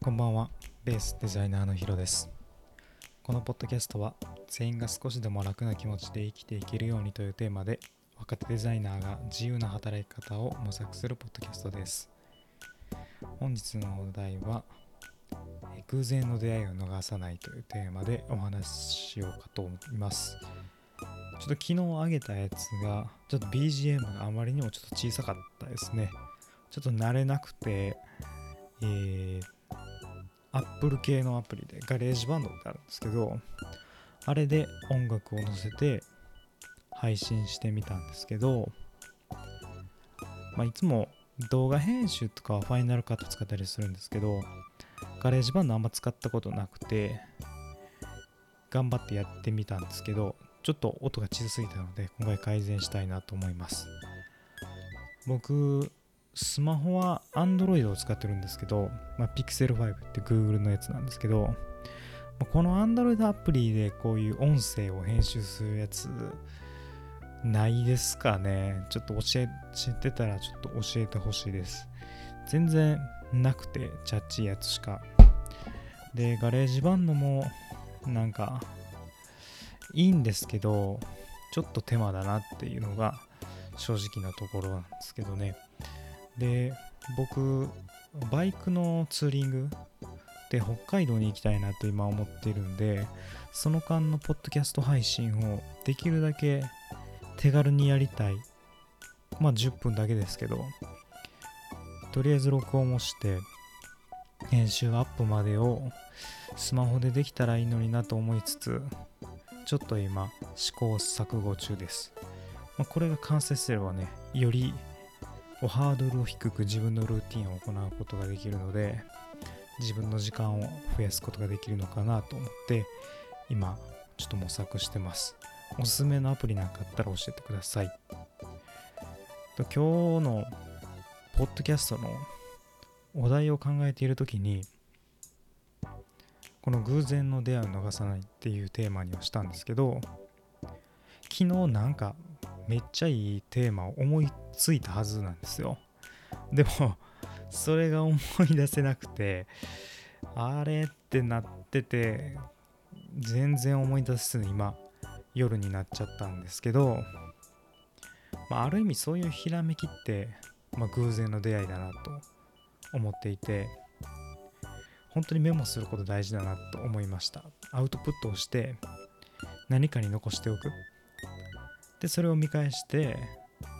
こんばんは、ベースデザイナーのヒロです。このポッドキャストは、全員が少しでも楽な気持ちで生きていけるようにというテーマで、若手デザイナーが自由な働き方を模索するポッドキャストです。本日のお題は、偶然の出会いを逃さないというテーマでお話ししようかと思います。ちょっと昨日上げたやつが、ちょっと BGM があまりにもちょっと小さかったですね。ちょっと慣れなくて、えー、Apple 系のアプリでガレージバンドってあるんですけどあれで音楽を載せて配信してみたんですけど、まあ、いつも動画編集とかはファイナルカット使ったりするんですけどガレージバンドあんま使ったことなくて頑張ってやってみたんですけどちょっと音が小さすぎたので今回改善したいなと思います。僕スマホは Android を使ってるんですけど、まあ、Pixel 5って Google のやつなんですけど、まあこの Android アプリでこういう音声を編集するやつないですかね。ちょっと教え知ってたらちょっと教えてほしいです。全然なくてチャッチいやつしか。でガレージバンドもなんかいいんですけどちょっと手間だなっていうのが正直なところなんですけどね。で僕バイクのツーリングで北海道に行きたいなと今思ってるんでその間のポッドキャスト配信をできるだけ手軽にやりたい。まあ10分だけですけどとりあえず録音をして編集アップまでをスマホでできたらいいのになと思いつつちょっと今試行錯誤中です、まあ、これが完成すればねよりハードルを低く自分のルーティンを行うことができるので自分の時間を増やすことができるのかなと思って今ちょっと模索してます。おすすめのアプリなんかあったら教えてください。今日のポッドキャストのお題を考えている時にこの偶然の出会いを逃さないっていうテーマにはしたんですけど昨日なんかめっちゃいいテーマを思いついたはずなんですよ。でも それが思い出せなくてあれってなってて全然思い出せずに今夜になっちゃったんですけど、まあ、ある意味そういうひらめきって、まあ、偶然の出会いだなと思っていて本当にメモすること大事だなと思いました。アウトプットをして何かに残しておく。でそれを見返して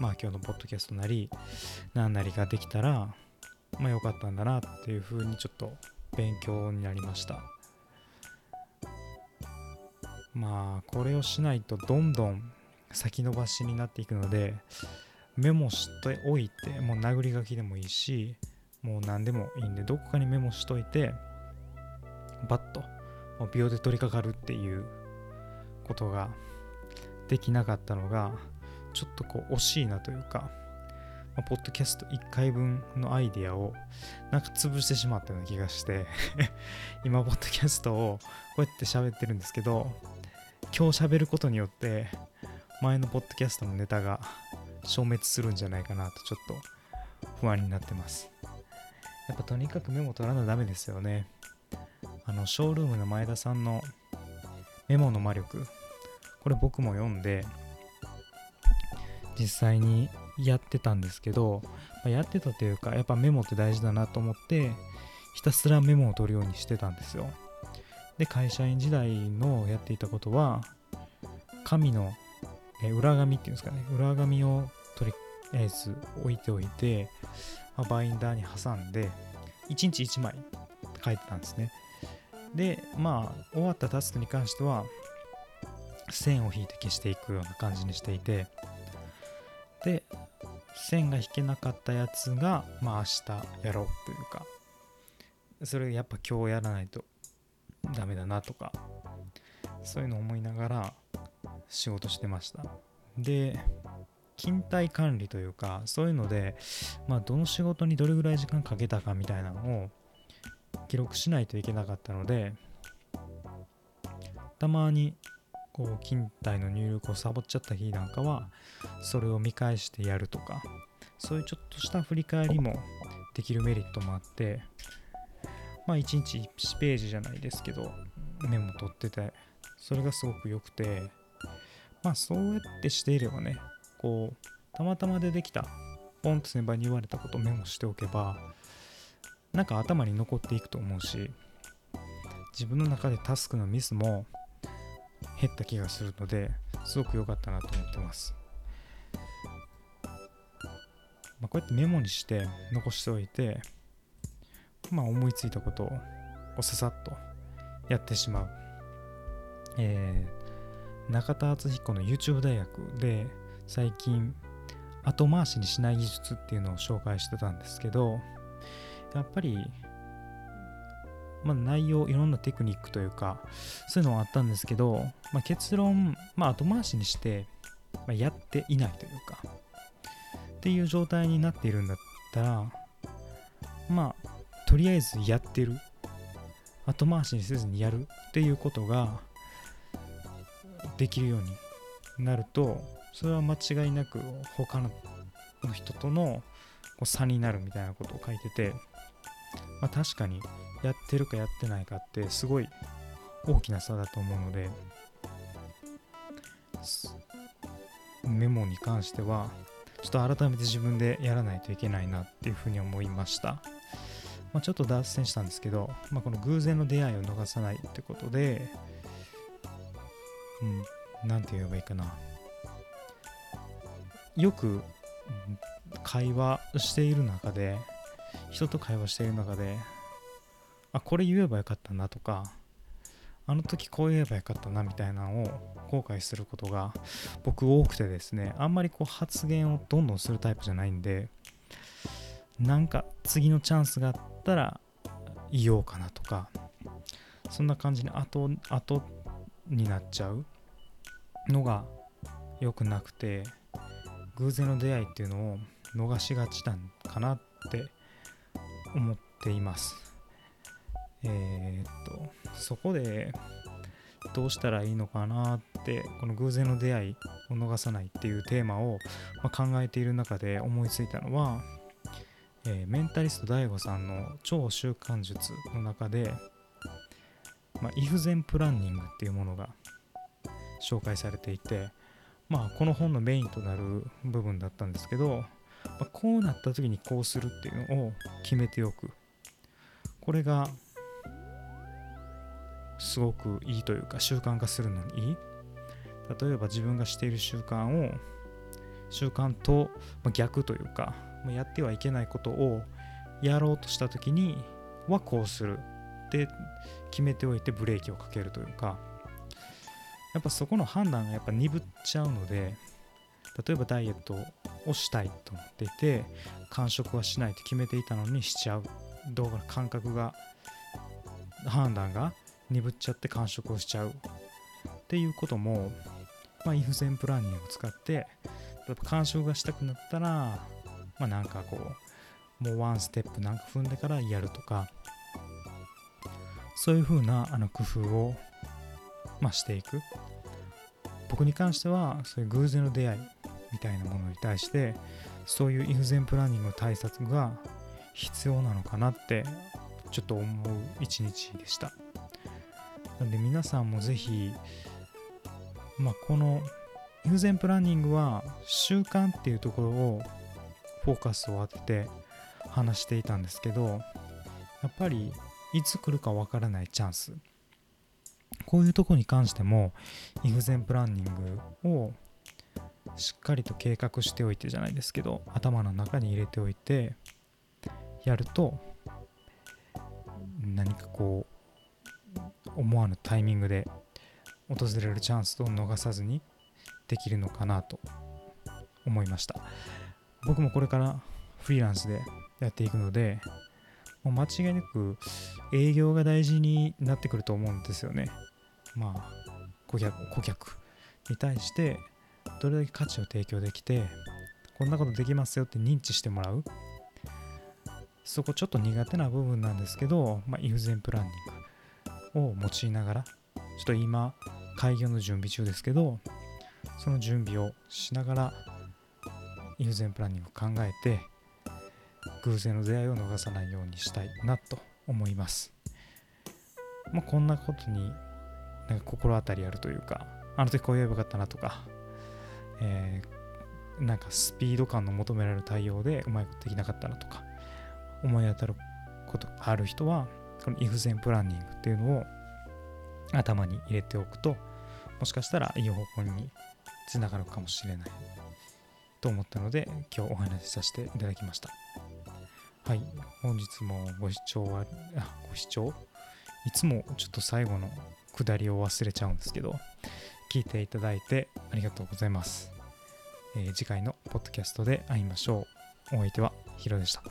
まあ今日のポッドキャストなり何なりができたらまあ良かったんだなっていうふうにちょっと勉強になりました。まあこれをしないとどんどん先延ばしになっていくのでメモしておいてもう殴り書きでもいいしもう何でもいいんでどこかにメモしといてバッと秒で取り掛かるっていうことができなかったのがちょっとこう惜しいなというか、まあ、ポッドキャスト1回分のアイディアをなんか潰してしまったような気がして 今ポッドキャストをこうやって喋ってるんですけど今日喋ることによって前のポッドキャストのネタが消滅するんじゃないかなとちょっと不安になってます。やっぱとにかくメモ取らなダメですよね。あのショールームの前田さんのメモの魔力これ僕も読んで実際にやってたんですけど、まやってたというかやっぱメモって大事だなと思ってひたすらメモを取るようにしてたんですよ。で会社員時代のやっていたことは紙のえ裏紙っていうんですかね。裏紙を取りあえず置いておいて、まバインダーに挟んで1日1枚って書いてたんですね。でまあ終わったタスクに関しては線を引いて消していくような感じにしていてで線が引けなかったやつがまあ明日やろうというかそれやっぱ今日やらないとダメだなとかそういうのを思いながら仕事してました。で勤怠管理というかそういうのでまあどの仕事にどれぐらい時間かけたかみたいなのを記録しないといけなかったのでたまにこう勤怠の入力をサボっちゃった日なんかはそれを見返してやるとかそういうちょっとした振り返りもできるメリットもあってまあ1日1ページじゃないですけどメモ取っててそれがすごく良くてまあそうやってしていればねこうたまたま出てきたポンと先輩に言われたことをメモしておけばなんか頭に残っていくと思うし自分の中でタスクのミスも減った気がするのですごく良かったなと思ってますまあ、こうやってメモにして残しておいて、まあ、思いついたことをささっとやってしまう。えー、中田敦彦の YouTube 大学で最近後回しにしない技術っていうのを紹介してたんですけどやっぱり、まあ、内容いろんなテクニックというかそういうのはあったんですけど、まあ、結論、まあ、後回しにして、まあ、やっていないというかっていう状態になっているんだったらまあとりあえずやってる。後回しにせずにやる。っていうことができるようになるとそれは間違いなく他の人との差になるみたいなことを書いてて、まあ、確かにやってるかやってないかってすごい大きな差だと思うのでメモに関してはちょっと改めて自分でやらないといけないなっていうふうに思いました。まあ、ちょっと脱線したんですけど、まあ、この偶然の出会いを逃さないってことで、うん、なんて言えばいいかな。よく会話している中で、人と会話している中で、あ、これ言えばよかったなとか、あの時こう言えばよかったなみたいなのを後悔することが僕多くてですねあんまりこう発言をどんどんするタイプじゃないんでなんか次のチャンスがあったら言おうかなとかそんな感じに後後になっちゃうのが良くなくて偶然の出会いっていうのを逃しがちなんかなって思っています。えー、っとそこでどうしたらいいのかなってこの偶然の出会いを逃さないっていうテーマを、ま考えている中で思いついたのは、えー、メンタリスト DAIGO さんの超習慣術の中で、まあ、イフゼンプランニングっていうものが紹介されていて、まあ、この本のメインとなる部分だったんですけど、まあ、こうなった時にこうするっていうのを決めておく。これがすごくいいというか習慣化するのにいい。例えば自分がしている習慣を習慣と逆というかやってはいけないことをやろうとした時にはこうする。って決めておいてブレーキをかけるというか。やっぱそこの判断がやっぱ鈍っちゃうので例えばダイエットをしたいと思っていて完食はしないと決めていたのにしちゃう。動画の感覚が判断が鈍っちゃって完食をしちゃうっていうことも、まあ、イフゼンプランニングを使って例えば完食がしたくなったら、まあ、なんかこうもうワンステップなんか踏んでからやるとかそういう風なあな工夫を、まあ、していく僕に関してはそういう偶然の出会いみたいなものに対してそういうイフゼンプランニングの対策が必要なのかなってちょっと思う一日でした。なんで皆さんもぜひ、まあ、この優先プランニングは習慣っていうところをフォーカスを当てて話していたんですけどやっぱりいつ来るかわからないチャンス。こういうとこに関してもイフゼンプランニングをしっかりと計画しておいてじゃないですけど頭の中に入れておいてやると何かこう思わぬタイミングで訪れるチャンスを逃さずにできるのかなと思いました。僕もこれからフリーランスでやっていくのでもう間違いなく営業が大事になってくると思うんですよね。まあ顧客顧客に対してどれだけ価値を提供できてこんなことできますよって認知してもらう。そこちょっと苦手な部分なんですけど、まあ、イフゼンプランニング。を用いながらちょっと今開業の準備中ですけどその準備をしながら優先プランニングを考えて偶然の出会いを逃さないようにしたいなと思います。まあ、こんなことになんか心当たりあるというか、あの時こう言えばよかったなとか、えー、なんかスピード感の求められる対応でうまいことできなかったなとか、思い当たることがある人は、この if 前プランニングっていうのを頭に入れておくと、もしかしたらいい方向につながるかもしれないと思ったので、今日お話しさせていただきました。はい、本日もご視聴は、あ、ご視聴？いつもちょっと最後の下りを忘れちゃうんですけど、聞いていただいてありがとうございます。えー、次回のポッドキャストで会いましょう。お相手はヒロでした。